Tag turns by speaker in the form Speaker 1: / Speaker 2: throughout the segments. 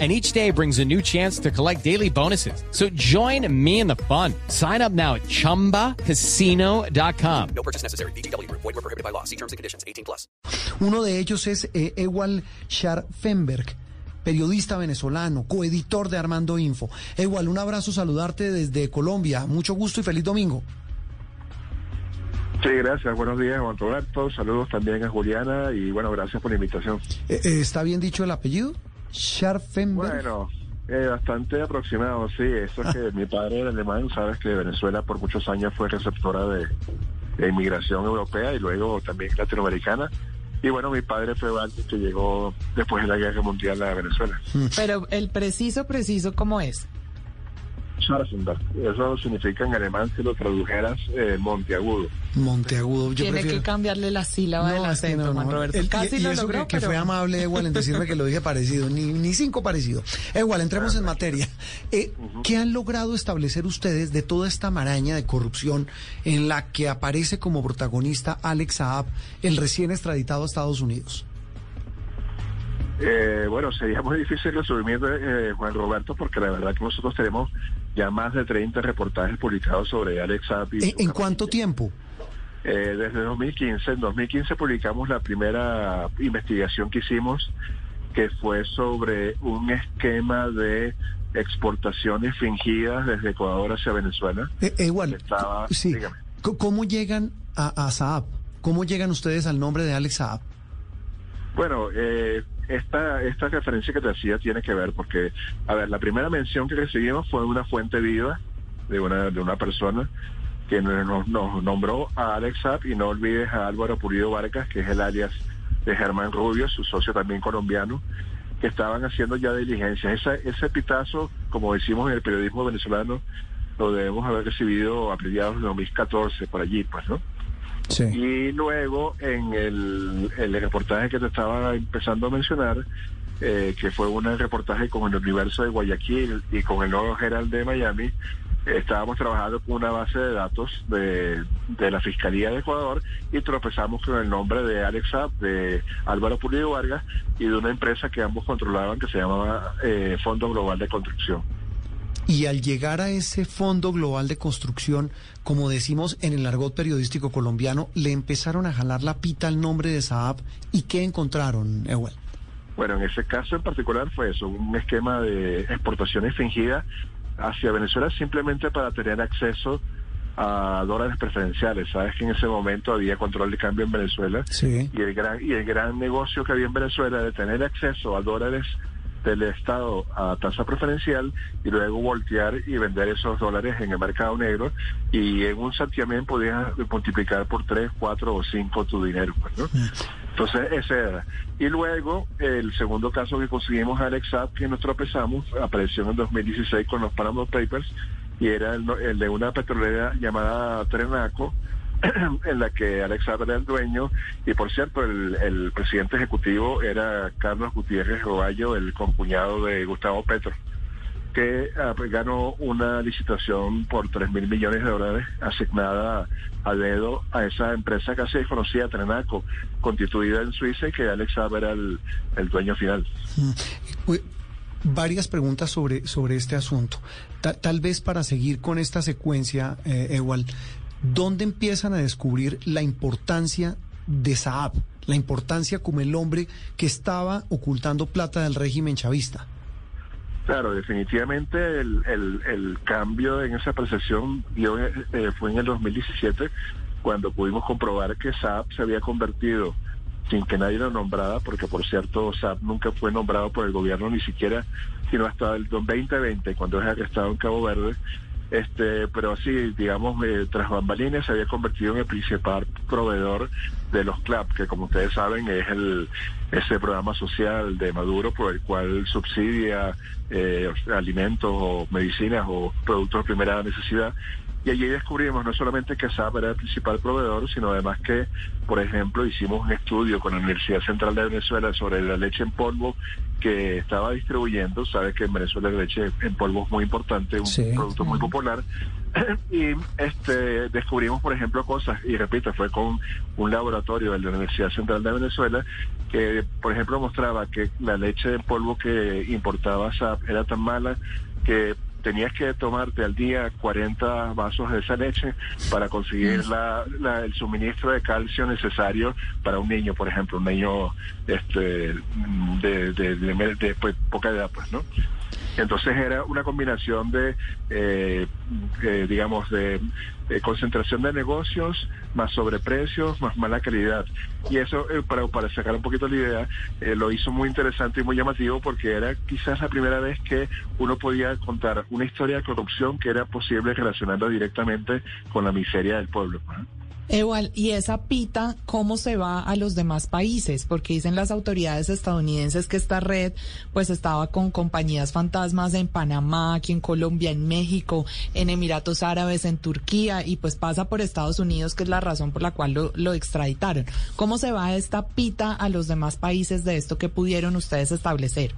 Speaker 1: And each day brings a new chance to collect daily bonuses. So join me in the fun. Sign up now at chumbacasino.com.
Speaker 2: No purchase necessary. BGW. Void were prohibited by law. See terms and conditions. 18 plus.
Speaker 3: Uno de ellos es eh, Ewal Scharfenberg, periodista venezolano, coeditor de Armando Info. Ewal, un abrazo, saludarte desde Colombia. Mucho gusto y feliz domingo.
Speaker 4: Sí, gracias. Buenos días, Juan Roberto. Saludos también a Juliana y bueno, gracias por la invitación.
Speaker 3: Eh, eh, ¿Está bien dicho el apellido? Scharfenberg.
Speaker 4: Bueno, eh, bastante aproximado, sí. Eso es que mi padre era alemán, sabes que Venezuela por muchos años fue receptora de, de inmigración europea y luego también latinoamericana. Y bueno, mi padre fue alguien que llegó después de la guerra mundial a Venezuela.
Speaker 5: Pero el preciso, preciso, ¿cómo es?
Speaker 4: Scharfenberg. Eso significa en alemán, si lo tradujeras, eh, monteagudo.
Speaker 3: Monteagudo. Yo
Speaker 5: Tiene
Speaker 3: prefiero...
Speaker 5: que cambiarle la sílaba del
Speaker 3: No, que
Speaker 5: acento,
Speaker 3: no,
Speaker 5: Juan
Speaker 3: no.
Speaker 5: Roberto.
Speaker 3: El-
Speaker 5: Casi
Speaker 3: y, y
Speaker 5: lo
Speaker 3: eso
Speaker 5: logró,
Speaker 3: que, fue amable, igual, en decirme que lo dije parecido, ni, ni cinco parecido. Igual, entremos en materia. Eh, ¿Qué han logrado establecer ustedes de toda esta maraña de corrupción en la que aparece como protagonista Alex Saab, el recién extraditado a Estados Unidos?
Speaker 4: Eh, bueno, sería muy difícil resumir, eh, Juan Roberto, porque la verdad que nosotros tenemos ya más de 30 reportajes publicados sobre Alex y
Speaker 3: ¿En, cuánto tiempo?
Speaker 4: Eh, desde 2015. En 2015 publicamos la primera investigación que hicimos, que fue sobre un esquema de exportaciones fingidas desde Ecuador hacia Venezuela.
Speaker 3: Eh, eh, igual,
Speaker 4: Estaba-
Speaker 3: sí. ¿Cómo llegan a, a Saab? ¿Cómo llegan ustedes al nombre de Alex Saab?
Speaker 4: Bueno, eh, esta, esta referencia que te hacía tiene que ver porque, a ver, la primera mención que recibimos fue una fuente viva de una, de una persona que nos, nos nombró a Alex Saab y no olvides a Álvaro Pulido Vargas, que es el alias de Germán Rubio, su socio también colombiano, que estaban haciendo ya diligencias. Esa, ese pitazo, como decimos en el periodismo venezolano, lo debemos haber recibido a mediados de 2014, por allí, pues, ¿no? Y luego en el, el reportaje que te estaba empezando a mencionar, eh, que fue un reportaje con el universo de Guayaquil y con el nuevo Herald de Miami, estábamos trabajando con una base de datos de, de la Fiscalía de Ecuador y tropezamos con el nombre de Alex de Álvaro Pulido Vargas y de una empresa que ambos controlaban que se llamaba eh, Fondo Global de Construcción.
Speaker 3: Y al llegar a ese Fondo Global de Construcción, como decimos en el argot periodístico colombiano, le empezaron a jalar la pita al nombre de Saab. ¿Y qué encontraron, Ewell?
Speaker 4: Bueno, en ese caso en particular fue eso, un esquema de exportaciones fingidas hacia Venezuela simplemente para tener acceso a dólares preferenciales. Sabes que en ese momento había control de cambio en Venezuela
Speaker 3: Sí.
Speaker 4: y el gran y el gran negocio que había en Venezuela de tener acceso a dólares del Estado a tasa preferencial y luego voltear y vender esos dólares en el mercado negro y en un santiamén podías multiplicar por tres, cuatro o cinco tu dinero. Pues, ¿no? Entonces, ese era. Y luego, el segundo caso que conseguimos a Alex Saab, que nos tropezamos, apareció en el 2016 con los Panama Papers, y era el, el de una petrolera llamada Trenaco, en la que Alex era el dueño, y por cierto, el, presidente ejecutivo era Carlos Gutiérrez Roballo, el concuñado de Gustavo Petro que ah, pues, ganó una licitación por 3 mil millones de dólares asignada a dedo a esa empresa casi desconocida, Trenaco, constituida en Suiza y que Alex era el, dueño final.
Speaker 3: Uy, Varias preguntas sobre, sobre este asunto. Ta- tal vez para seguir con esta secuencia, eh, Ewald, ¿dónde empiezan a descubrir la importancia de Saab? La importancia como el hombre que estaba ocultando plata del régimen chavista.
Speaker 4: Claro, definitivamente el, cambio en esa percepción eh, fue en el 2017 cuando pudimos comprobar que Saab se había convertido sin que nadie lo nombrara, porque por cierto Saab nunca fue nombrado por el gobierno ni siquiera, sino hasta el 2020 cuando es arrestado en Cabo Verde. Este, pero sí, digamos, eh, tras bambalinas se había convertido en el principal proveedor de los CLAP, que como ustedes saben es el ese programa social de Maduro por el cual subsidia eh, alimentos o medicinas o productos de primera necesidad Y allí descubrimos no solamente que SAP era el principal proveedor, sino además que, por ejemplo, hicimos un estudio con la Universidad Central de Venezuela sobre la leche en polvo que estaba distribuyendo. Sabes que en Venezuela la leche en polvo es muy importante, un
Speaker 3: Sí.
Speaker 4: producto muy popular. y este descubrimos, por ejemplo, cosas, y repito, fue con un laboratorio de la Universidad Central de Venezuela que, por ejemplo, mostraba que la leche en polvo que importaba SAP era tan mala que tenías que tomarte al día 40 vasos de esa leche para conseguir la, la- el suministro de calcio necesario para un niño, por ejemplo, un niño este, de, de, de- de, pues, poca edad, pues, ¿no? Entonces era una combinación de, eh, digamos, de, concentración de negocios, más sobreprecios, más mala calidad. Y eso, eh, para, para sacar un poquito la idea, eh, lo hizo muy interesante y muy llamativo porque era quizás la primera vez que uno podía contar una historia de corrupción que era posible relacionarla directamente con la miseria del pueblo.
Speaker 5: Igual, ¿y esa pita cómo se va a los demás países? Porque dicen las autoridades estadounidenses que esta red pues estaba con compañías fantasmas en Panamá, aquí en Colombia, en México, en Emiratos Árabes, en Turquía y pues pasa por Estados Unidos, que es la razón por la cual lo, lo extraditaron. ¿Cómo se va esta pita a los demás países de esto que pudieron ustedes establecer?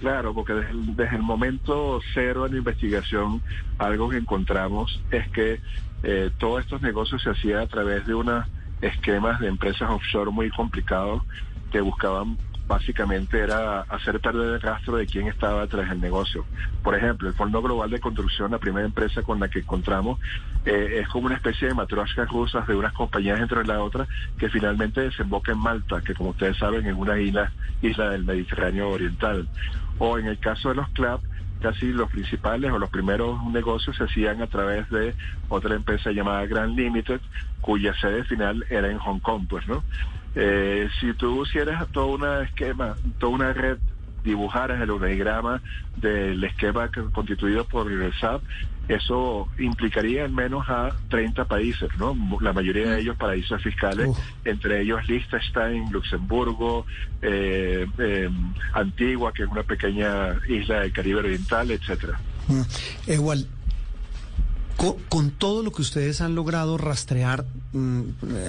Speaker 4: Claro, porque desde el, el momento cero en la investigación, algo que encontramos es que eh, todos estos negocios se hacían a través de unos esquemas de empresas offshore muy complicados que buscaban básicamente era hacer perder el rastro de quién estaba detrás del negocio. Por ejemplo, el Fondo Global de Construcción, la primera empresa con la que encontramos, eh, es como una especie de matroscas rusas de unas compañías entre la otra que finalmente desemboca en Malta, que como ustedes saben es una isla, isla del Mediterráneo Oriental. O en el caso de los clubs, casi los principales o los primeros negocios se hacían a través de otra empresa llamada Grand Limited, cuya sede final era en Hong Kong, pues, ¿no? Eh, si tú hicieras todo un esquema, toda una red, dibujaras el organigrama del esquema que- constituido por el SAP, eso implicaría al menos a 30 países, ¿no? La mayoría de ellos paraísos fiscales,
Speaker 3: Uf.
Speaker 4: entre ellos Liechtenstein, Luxemburgo, eh, eh, Antigua, que es una pequeña isla del Caribe Oriental, etcétera.
Speaker 3: Mm. Igual, con, todo lo que ustedes han logrado rastrear, mm,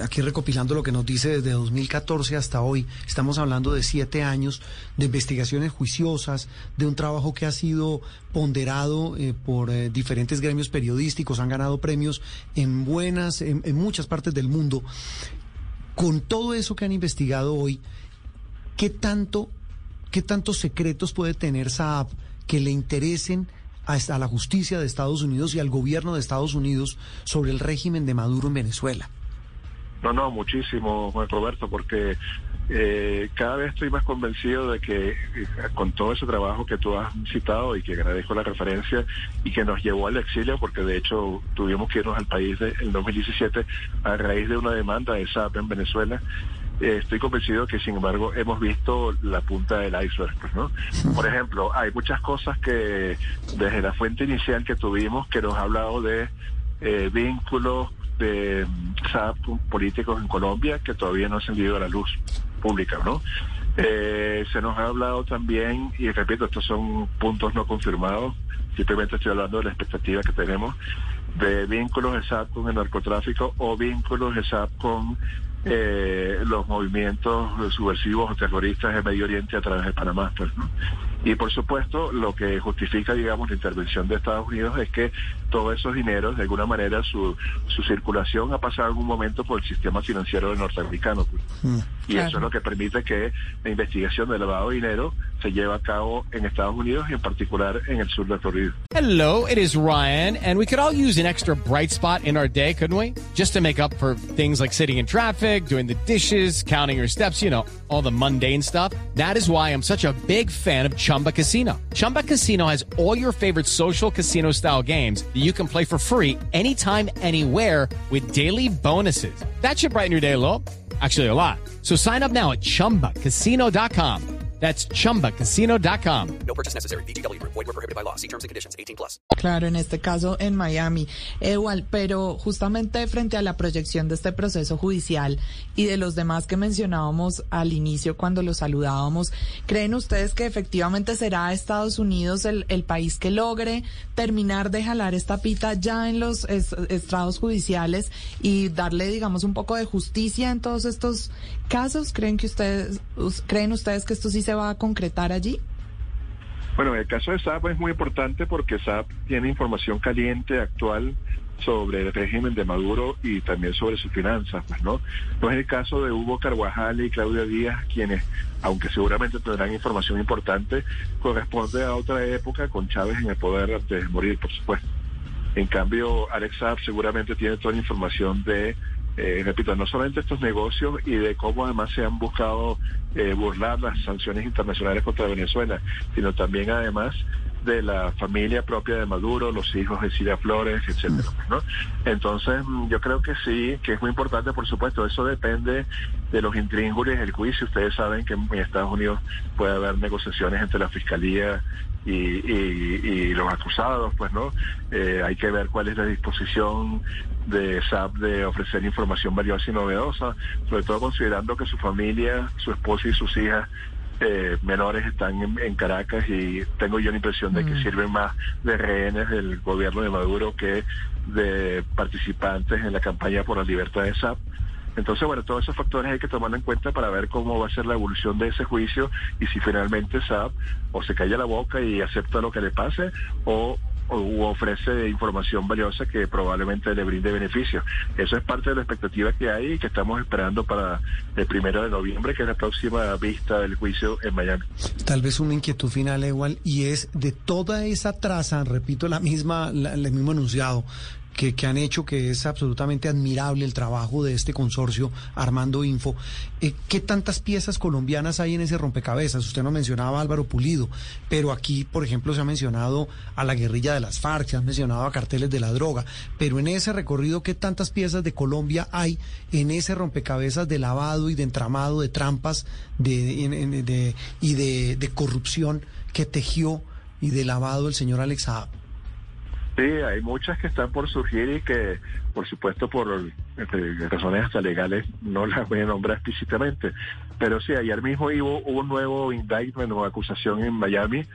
Speaker 3: aquí recopilando lo que nos dice desde 2014 hasta hoy, estamos hablando de siete años de investigaciones juiciosas, de un trabajo que ha sido ponderado eh, por eh, diferentes gremios periodísticos, han ganado premios en buenas, en, en muchas partes del mundo. Con todo eso que han investigado hoy, ¿qué tanto, qué tantos secretos puede tener Saab que le interesen a, la justicia de Estados Unidos y al gobierno de Estados Unidos sobre el régimen de Maduro en Venezuela?
Speaker 4: No, no, muchísimo, Roberto, porque eh, cada vez estoy más convencido de que eh, con todo ese trabajo que tú has citado y que agradezco la referencia y que nos llevó al exilio, porque de hecho tuvimos que irnos al país de- en 2017 a raíz de una demanda de SAP en Venezuela. Eh, estoy convencido que, sin embargo, hemos visto la punta del iceberg. pues, ¿no? Por ejemplo, hay muchas cosas que desde la fuente inicial que tuvimos que nos ha hablado de eh, vínculos de mm, SAP políticos en Colombia que todavía no han salido a la luz pública, ¿no? Eh, se nos ha hablado también, y repito, estos son puntos no confirmados, simplemente estoy hablando de la expectativa que tenemos, de vínculos de SAP con el narcotráfico o vínculos de SAP con eh, los movimientos subversivos o terroristas de Medio Oriente a través de Panamá. Pues, ¿no? Y por supuesto, lo que justifica, digamos, la intervención de Estados Unidos es que todos esos dineros, de alguna manera, su, su circulación ha pasado en algún momento por el sistema financiero norteamericano. pues. Y
Speaker 5: Claro.
Speaker 4: eso es lo que permite que la investigación del lavado de dinero se lleve a cabo en Estados Unidos y en particular en el sur de Florida.
Speaker 1: Hello, it is Ryan, and we could all use an extra bright spot in our day, couldn't we? Just to make up for things like sitting in traffic, doing the dishes, counting your steps, you know, all the mundane stuff. That is why I'm such a big fan of Chumba Casino. Chumba Casino has all your favorite social casino style games that you can play for free anytime, anywhere with daily bonuses. That should brighten your day a little. Actually, a lot. So sign up now at chumbacasino.com. That's chumbacasino.com.
Speaker 2: No purchase necessary. VGW Group. Void were prohibited by law. See terms and conditions. 18 plus.
Speaker 5: Claro, en este caso en Miami. Igual, pero justamente frente a la proyección de este proceso judicial y de los demás que mencionábamos al inicio cuando los saludábamos, ¿creen ustedes que efectivamente será Estados Unidos el, el país que logre terminar de jalar esta pita ya en los estrados judiciales y darle, digamos, un poco de justicia en todos estos casos? ¿Creen que ustedes, creen ustedes que esto sí se va a concretar allí?
Speaker 4: Bueno, el caso de SAP es muy importante porque SAP tiene información caliente, actual, sobre el régimen de Maduro y también sobre sus finanzas, pues, ¿no? No es el caso de Hugo Carvajal y Claudia Díaz, quienes, aunque seguramente tendrán información importante, corresponde a otra época con Chávez en el poder antes de morir, por supuesto. En cambio, Alex Saab seguramente tiene toda la información de eh, repito, no solamente estos negocios y de cómo además se han buscado eh, burlar las sanciones internacionales contra Venezuela, sino también además de la familia propia de Maduro, los hijos de Cilia Flores, etcétera, ¿no? Entonces, mm, yo creo que sí, que es muy importante, por supuesto, eso depende de los intríngulis del juicio. Ustedes saben que en Estados Unidos puede haber negociaciones entre la fiscalía y, y, los acusados, pues, ¿no? Eh, hay que ver cuál es la disposición de SAP de ofrecer información valiosa y novedosa, sobre todo considerando que su familia, su esposa y sus hijas eh, menores están en, Caracas y tengo yo la impresión de que mm. sirven más de rehenes del gobierno de Maduro que de participantes en la campaña por la libertad de SAP. Entonces, bueno, todos esos factores hay que tomarlo en cuenta para ver cómo va a ser la evolución de ese juicio y si finalmente SAP o se calla la boca y acepta lo que le pase o o ofrece información valiosa que probablemente le brinde beneficios. Eso es parte de la expectativa que hay y que estamos esperando para el primero de noviembre, que es la próxima vista del juicio en Miami.
Speaker 3: Tal vez una inquietud final igual y es de toda esa traza, repito la misma, el mismo enunciado que, han hecho, que es absolutamente admirable el trabajo de este consorcio Armando Info. Eh, ¿Qué tantas piezas colombianas hay en ese rompecabezas? Usted no mencionaba Álvaro Pulido, pero aquí, por ejemplo, se ha mencionado a la guerrilla de las FARC, se ha mencionado a carteles de la droga, pero en ese recorrido, ¿qué tantas piezas de Colombia hay en ese rompecabezas de lavado y de entramado, de trampas de, y de, corrupción que tejió y de lavado el señor Alex
Speaker 4: Sí, hay muchas que están por surgir y que, por supuesto, por este, razones hasta legales, no las voy a nombrar explícitamente. Pero sí, ayer mismo hubo, un nuevo indictment o acusación en Miami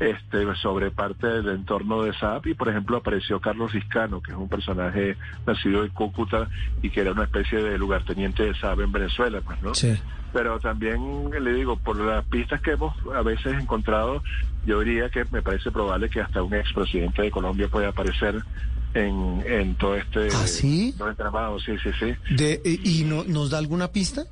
Speaker 4: este, sobre parte del entorno de SAP y por ejemplo apareció Carlos Iscano, que es un personaje nacido en Cúcuta y que era una especie de lugarteniente de SAP en Venezuela, pues, ¿no? Sí pero también le digo, por las pistas que hemos a veces encontrado, yo diría que me parece probable que hasta un expresidente de Colombia pueda aparecer en, en todo este...
Speaker 3: ¿Ah, sí?
Speaker 4: sí, sí, sí.
Speaker 3: De, eh, ¿Y no, nos da alguna pista?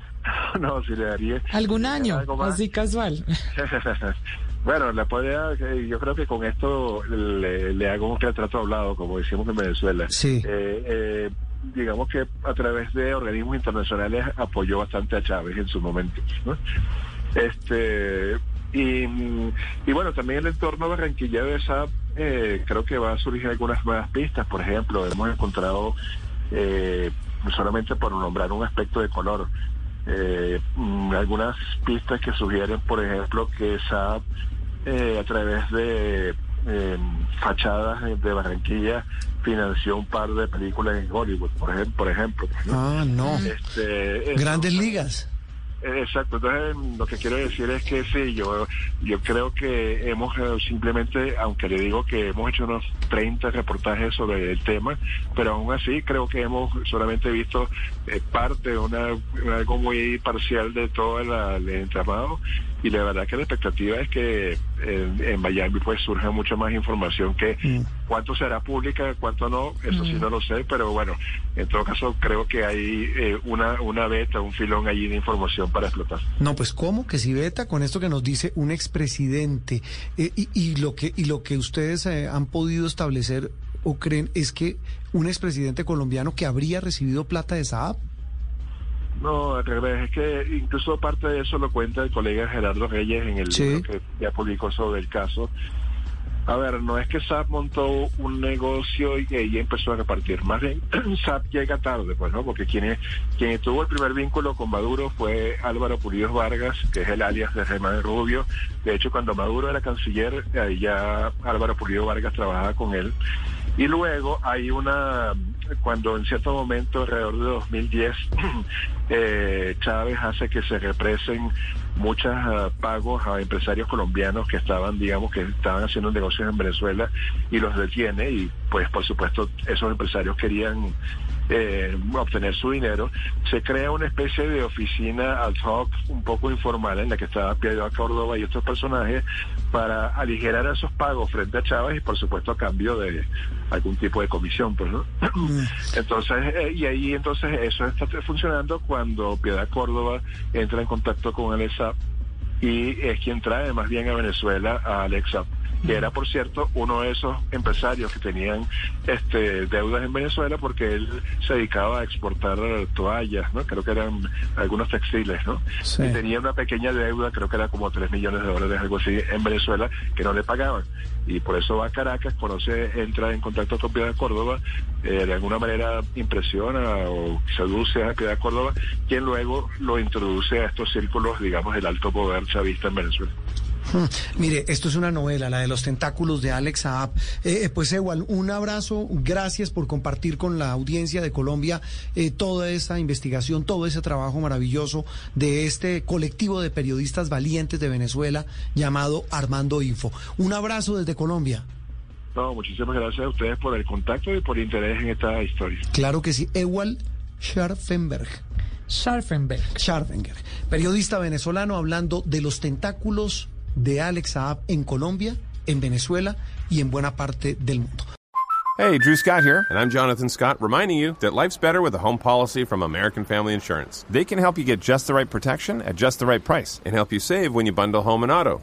Speaker 4: no, si le daría...
Speaker 5: ¿Algún año? Así casual.
Speaker 4: Bueno, la podría, yo creo que con esto le, hago un retrato hablado, como decimos en Venezuela.
Speaker 3: Sí.
Speaker 4: Eh, eh, digamos que a través de organismos internacionales apoyó bastante a Chávez en su momento. Este y, y, bueno, también el entorno barranquilla de esa eh, creo que va a surgir algunas nuevas pistas. Por ejemplo, hemos encontrado, eh, solamente por nombrar un aspecto de color, eh, mm, algunas pistas que sugieren, por ejemplo, que esa eh, a través de fachadas de Barranquilla financió un par de películas en Hollywood, por ejemplo. Por ejemplo
Speaker 3: Ah, no. Este, Grandes ligas.
Speaker 4: Exacto, entonces lo que quiero decir es que sí, yo, yo creo que hemos eh, simplemente, aunque le digo que hemos hecho unos 30 reportajes sobre el tema, pero aún así creo que hemos solamente visto eh, parte, una, algo muy parcial de todo el entramado y la verdad que la expectativa es que en, Miami pues surja mucha más información que mm. cuánto será pública, cuánto no, eso sí mm. no lo sé, pero bueno, en todo caso creo que hay eh, una, una beta, un filón allí de información para explotar.
Speaker 3: No, pues cómo que si beta con esto que nos dice un expresidente eh, y, y, lo que y lo que ustedes eh, han podido establecer o creen es que un expresidente colombiano que habría recibido plata de Saab
Speaker 4: no, al revés, es que incluso parte de eso lo cuenta el colega Gerardo Reyes en el libro que ya publicó sobre el caso. A ver, no es que SAP montó un negocio y ahí empezó a repartir. Más bien, SAP llega tarde, pues, ¿no? Porque quien, quien tuvo el primer vínculo con Maduro fue Álvaro Pulido Vargas, que es el alias de Germán Rubio. De hecho, cuando Maduro era canciller, ahí ya Álvaro Pulido Vargas trabajaba con él. Y luego hay una, cuando en cierto momento, alrededor de 2010, eh, Chávez hace que se represen muchos uh, pagos a empresarios colombianos que estaban, digamos, que estaban haciendo negocios en Venezuela y los detiene y pues por supuesto esos empresarios querían eh, obtener su dinero, se crea una especie de oficina ad hoc un poco informal en la que estaba Piedad Córdoba y estos personajes para aligerar esos pagos frente a Chávez y por supuesto a cambio de algún tipo de comisión, pues, ¿no? Entonces, eh, y ahí entonces eso está funcionando cuando Piedad Córdoba entra en contacto con el ESAP y es quien trae más bien a Venezuela a Alexa que era por cierto uno de esos empresarios que tenían este deudas en Venezuela porque él se dedicaba a exportar toallas, ¿no? Creo que eran algunos textiles, ¿no?
Speaker 3: Sí.
Speaker 4: Y tenía una pequeña deuda, creo que era como 3 millones de dólares, algo así, en Venezuela, que no le pagaban. Y por eso va a Caracas, conoce, entra en contacto con Piedad Córdoba, eh, de alguna manera impresiona o seduce a Piedad Córdoba, quien luego lo introduce a estos círculos, digamos, del alto poder chavista en Venezuela.
Speaker 3: Hmm. Mire, esto es una novela, la de los tentáculos de Alex Saab. Eh, eh, pues igual, un abrazo, gracias por compartir con la audiencia de Colombia eh, toda esa investigación, todo ese trabajo maravilloso de este colectivo de periodistas valientes de Venezuela llamado Armando Info. Un abrazo desde Colombia.
Speaker 4: No, muchísimas gracias a ustedes por el contacto y por el interés en esta historia.
Speaker 3: Claro que sí. Ewald Scharfenberg.
Speaker 5: Scharfenberg.
Speaker 3: Scharfenberg, periodista venezolano hablando de los tentáculos de Alex Saab en Colombia, en Venezuela y en buena parte del mundo.
Speaker 6: Hey, Drew Scott here, and I'm Jonathan Scott, reminding you that life's better with a home policy from American Family Insurance. They can help you get just the right protection at just the right price and help you save when you bundle home and auto.